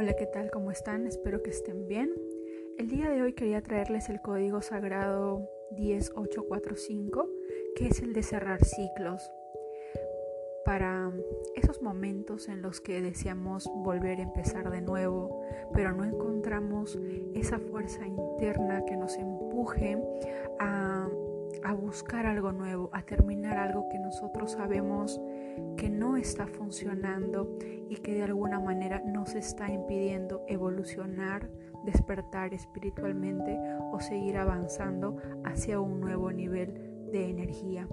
Hola, ¿qué tal? ¿Cómo están? Espero que estén bien. El día de hoy quería traerles el código sagrado 10845, que es el de cerrar ciclos. Para esos momentos en los que deseamos volver a empezar de nuevo, pero no encontramos esa fuerza interna que nos empuje a, a buscar algo nuevo, a terminar algo que nosotros sabemos que no está funcionando y que de alguna manera nos está impidiendo evolucionar, despertar espiritualmente o seguir avanzando hacia un nuevo nivel de energía.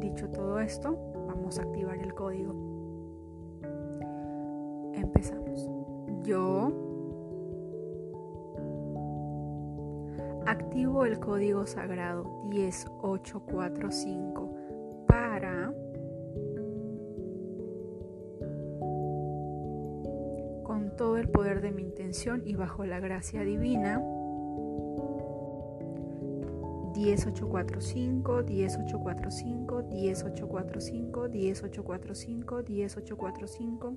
Dicho todo esto, vamos a activar el código. Empezamos. Yo activo el código sagrado 10845 todo el poder de mi intención y bajo la gracia divina. 10845, 10845, 10845, 10845, 10845, 10845,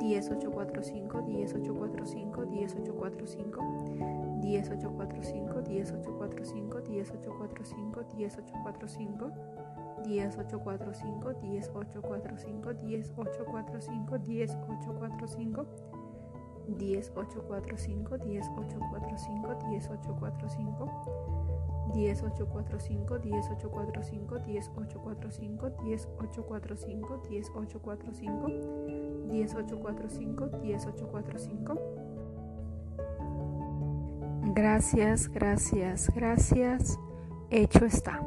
5 10 8 4 5 10 8 4 5 10 8 4 5 10 8 4 5 10 8 4 1845 1845. Gracias, gracias, gracias. Hecho está.